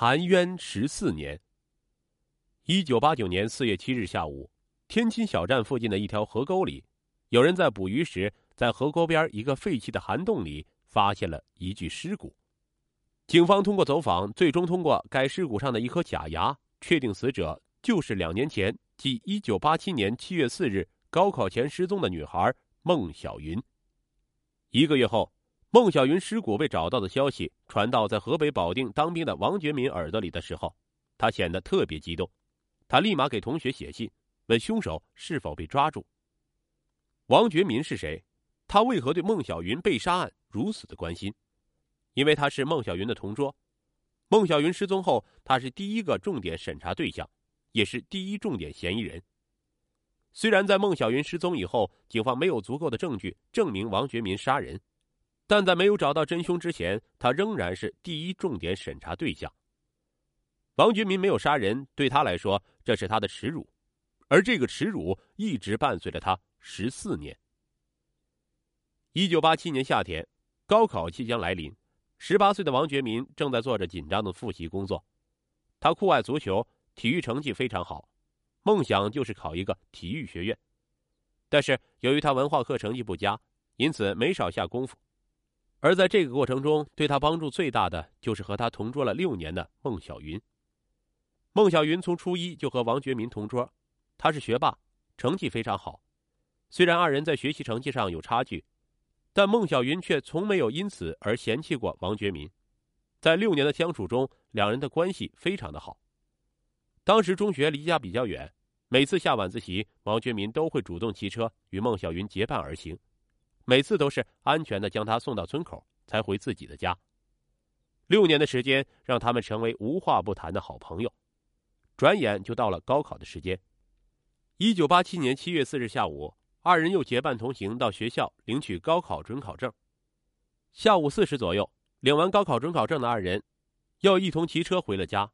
含冤十四年。一九八九年四月七日下午，天津小站附近的一条河沟里，有人在捕鱼时，在河沟边一个废弃的涵洞里发现了一具尸骨。警方通过走访，最终通过该尸骨上的一颗假牙，确定死者就是两年前，即一九八七年七月四日高考前失踪的女孩孟小云。一个月后，孟小云尸骨被找到的消息传到在河北保定当兵的王觉民耳朵里的时候，他显得特别激动，他立马给同学写信，问凶手是否被抓住。王觉民是谁？他为何对孟小云被杀案如此的关心？因为他是孟小云的同桌，孟小云失踪后，他是第一个重点审查对象，也是第一重点嫌疑人。虽然在孟小云失踪以后，警方没有足够的证据证明王觉民杀人，但在没有找到真凶之前，他仍然是第一重点审查对象。王觉民没有杀人，对他来说这是他的耻辱，而这个耻辱一直伴随着他十四年。一九八七年夏天，高考即将来临。十八岁的王觉民正在做着紧张的复习工作，他酷爱足球，体育成绩非常好，梦想就是考一个体育学院。但是由于他文化课成绩不佳，因此没少下功夫。而在这个过程中，对他帮助最大的就是和他同桌了六年的孟小云。孟小云从初一就和王觉民同桌，他是学霸，成绩非常好。虽然二人在学习成绩上有差距。但孟小云却从没有因此而嫌弃过王觉民，在六年的相处中，两人的关系非常的好。当时中学离家比较远，每次下晚自习，王觉民都会主动骑车与孟小云结伴而行，每次都是安全的将他送到村口，才回自己的家。六年的时间让他们成为无话不谈的好朋友。转眼就到了高考的时间，一九八七年七月四日下午。二人又结伴同行到学校领取高考准考证。下午四时左右，领完高考准考证的二人，又一同骑车回了家。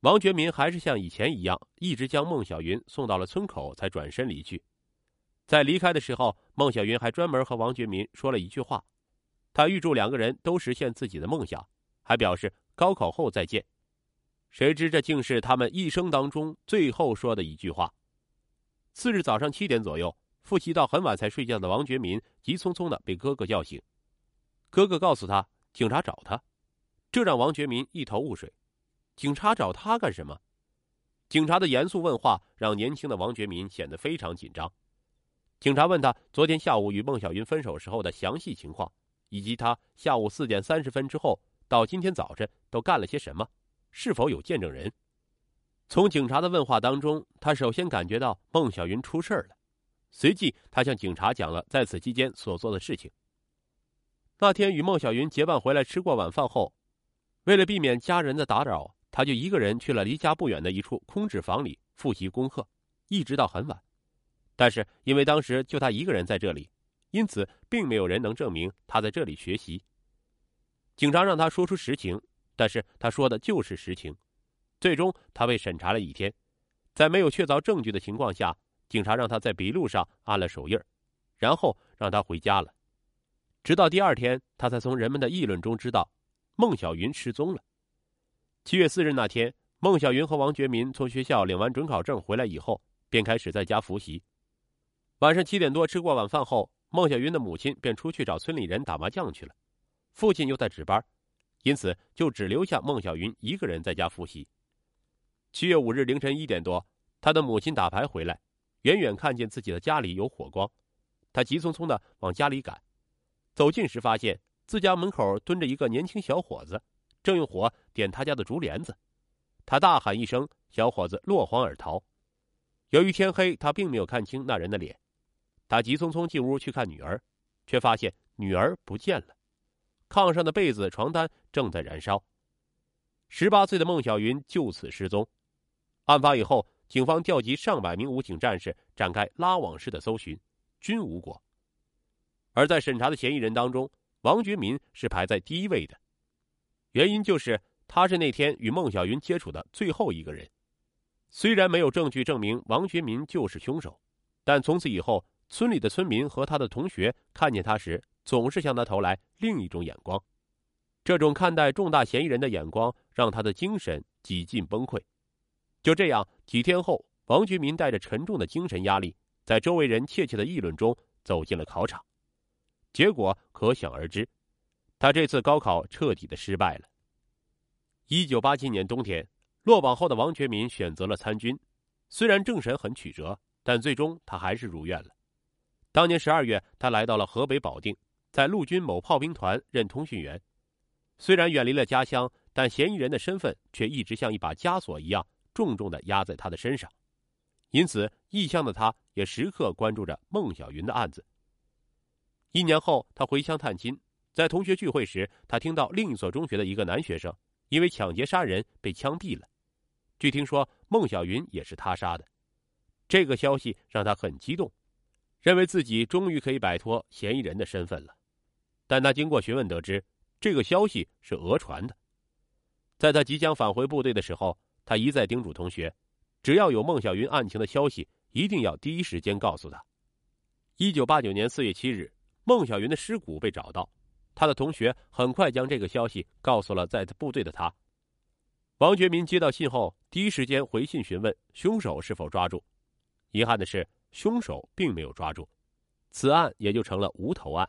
王觉民还是像以前一样，一直将孟小云送到了村口，才转身离去。在离开的时候，孟小云还专门和王觉民说了一句话，他预祝两个人都实现自己的梦想，还表示高考后再见。谁知这竟是他们一生当中最后说的一句话。次日早上七点左右。复习到很晚才睡觉的王觉民急匆匆的被哥哥叫醒，哥哥告诉他警察找他，这让王觉民一头雾水。警察找他干什么？警察的严肃问话让年轻的王觉民显得非常紧张。警察问他昨天下午与孟小云分手时候的详细情况，以及他下午四点三十分之后到今天早晨都干了些什么，是否有见证人？从警察的问话当中，他首先感觉到孟小云出事了。随即，他向警察讲了在此期间所做的事情。那天与孟小云结伴回来，吃过晚饭后，为了避免家人的打扰，他就一个人去了离家不远的一处空置房里复习功课，一直到很晚。但是因为当时就他一个人在这里，因此并没有人能证明他在这里学习。警察让他说出实情，但是他说的就是实情。最终，他被审查了一天，在没有确凿证据的情况下。警察让他在笔录上按了手印然后让他回家了。直到第二天，他才从人们的议论中知道，孟小云失踪了。七月四日那天，孟小云和王觉民从学校领完准考证回来以后，便开始在家复习。晚上七点多吃过晚饭后，孟小云的母亲便出去找村里人打麻将去了，父亲又在值班，因此就只留下孟小云一个人在家复习。七月五日凌晨一点多，他的母亲打牌回来。远远看见自己的家里有火光，他急匆匆的往家里赶。走近时，发现自家门口蹲着一个年轻小伙子，正用火点他家的竹帘子。他大喊一声，小伙子落荒而逃。由于天黑，他并没有看清那人的脸。他急匆匆进屋去看女儿，却发现女儿不见了，炕上的被子、床单正在燃烧。十八岁的孟小云就此失踪。案发以后。警方调集上百名武警战士展开拉网式的搜寻，均无果。而在审查的嫌疑人当中，王觉民是排在第一位的，原因就是他是那天与孟小云接触的最后一个人。虽然没有证据证明王觉民就是凶手，但从此以后，村里的村民和他的同学看见他时，总是向他投来另一种眼光。这种看待重大嫌疑人的眼光，让他的精神几近崩溃。就这样，几天后，王觉民带着沉重的精神压力，在周围人窃窃的议论中走进了考场。结果可想而知，他这次高考彻底的失败了。一九八七年冬天，落榜后的王觉民选择了参军，虽然政审很曲折，但最终他还是如愿了。当年十二月，他来到了河北保定，在陆军某炮兵团任通讯员。虽然远离了家乡，但嫌疑人的身份却一直像一把枷锁一样重重的压在他的身上。因此，异乡的他也时刻关注着孟小云的案子。一年后，他回乡探亲，在同学聚会时，他听到另一所中学的一个男学生因为抢劫杀人被枪毙了。据听说，孟小云也是他杀的。这个消息让他很激动，认为自己终于可以摆脱嫌疑人的身份了。但他经过询问得知。这个消息是讹传的。在他即将返回部队的时候，他一再叮嘱同学，只要有孟小云案情的消息，一定要第一时间告诉他。一九八九年四月七日，孟小云的尸骨被找到，他的同学很快将这个消息告诉了在部队的他。王觉民接到信后，第一时间回信询问凶手是否抓住。遗憾的是，凶手并没有抓住，此案也就成了无头案。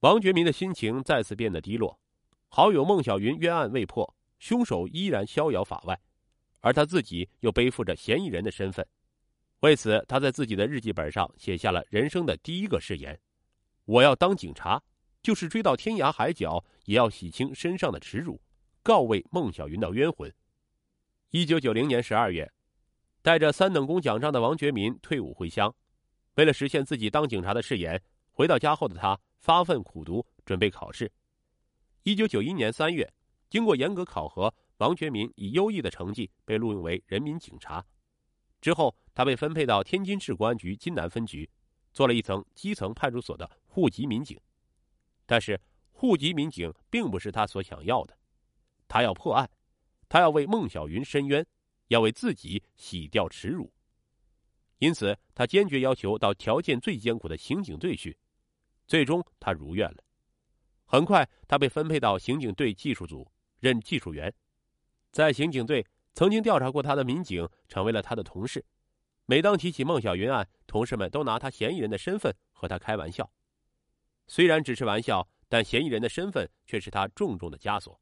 王觉民的心情再次变得低落，好友孟小云冤案未破，凶手依然逍遥法外，而他自己又背负着嫌疑人的身份。为此，他在自己的日记本上写下了人生的第一个誓言：“我要当警察，就是追到天涯海角，也要洗清身上的耻辱，告慰孟小云的冤魂。”一九九零年十二月，带着三等功奖章的王觉民退伍回乡，为了实现自己当警察的誓言，回到家后的他。发奋苦读，准备考试。一九九一年三月，经过严格考核，王觉民以优异的成绩被录用为人民警察。之后，他被分配到天津市公安局津南分局，做了一层基层派出所的户籍民警。但是，户籍民警并不是他所想要的。他要破案，他要为孟小云伸冤，要为自己洗掉耻辱。因此，他坚决要求到条件最艰苦的刑警队去。最终，他如愿了。很快，他被分配到刑警队技术组任技术员。在刑警队，曾经调查过他的民警成为了他的同事。每当提起孟小云案，同事们都拿他嫌疑人的身份和他开玩笑。虽然只是玩笑，但嫌疑人的身份却是他重重的枷锁。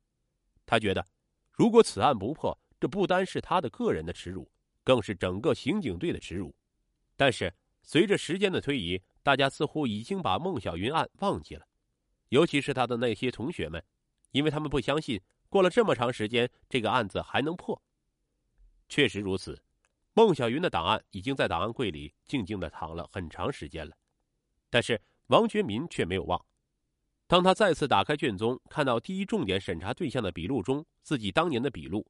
他觉得，如果此案不破，这不单是他的个人的耻辱，更是整个刑警队的耻辱。但是，随着时间的推移，大家似乎已经把孟小云案忘记了，尤其是他的那些同学们，因为他们不相信过了这么长时间，这个案子还能破。确实如此，孟小云的档案已经在档案柜里静静的躺了很长时间了，但是王觉民却没有忘。当他再次打开卷宗，看到第一重点审查对象的笔录中自己当年的笔录，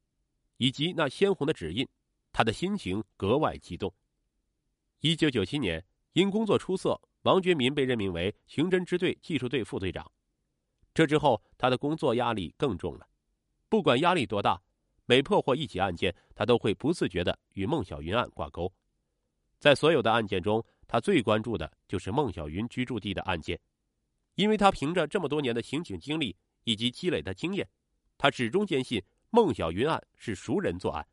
以及那鲜红的指印，他的心情格外激动。一九九七年。因工作出色，王觉民被任命为刑侦支队技术队副队长。这之后，他的工作压力更重了。不管压力多大，每破获一起案件，他都会不自觉的与孟小云案挂钩。在所有的案件中，他最关注的就是孟小云居住地的案件，因为他凭着这么多年的刑警经历以及积累的经验，他始终坚信孟小云案是熟人作案，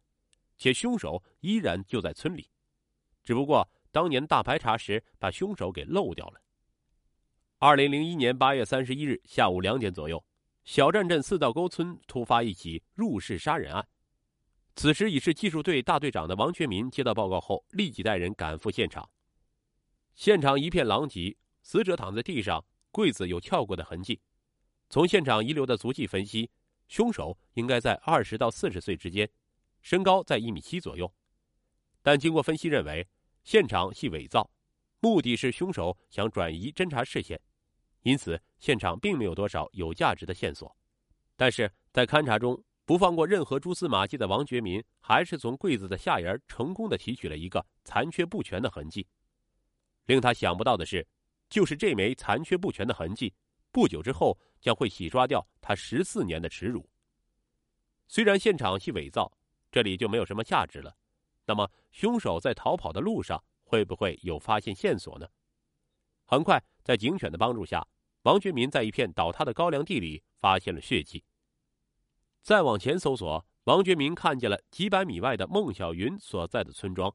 且凶手依然就在村里，只不过。当年大排查时，把凶手给漏掉了。二零零一年八月三十一日下午两点左右，小站镇四道沟村突发一起入室杀人案。此时已是技术队大队长的王全民接到报告后，立即带人赶赴现场。现场一片狼藉，死者躺在地上，柜子有撬过的痕迹。从现场遗留的足迹分析，凶手应该在二十到四十岁之间，身高在一米七左右。但经过分析认为。现场系伪造，目的是凶手想转移侦查视线，因此现场并没有多少有价值的线索。但是在勘查中不放过任何蛛丝马迹的王觉民，还是从柜子的下沿成功的提取了一个残缺不全的痕迹。令他想不到的是，就是这枚残缺不全的痕迹，不久之后将会洗刷掉他十四年的耻辱。虽然现场系伪造，这里就没有什么价值了。那么，凶手在逃跑的路上会不会有发现线索呢？很快，在警犬的帮助下，王觉民在一片倒塌的高粱地里发现了血迹。再往前搜索，王觉民看见了几百米外的孟小云所在的村庄。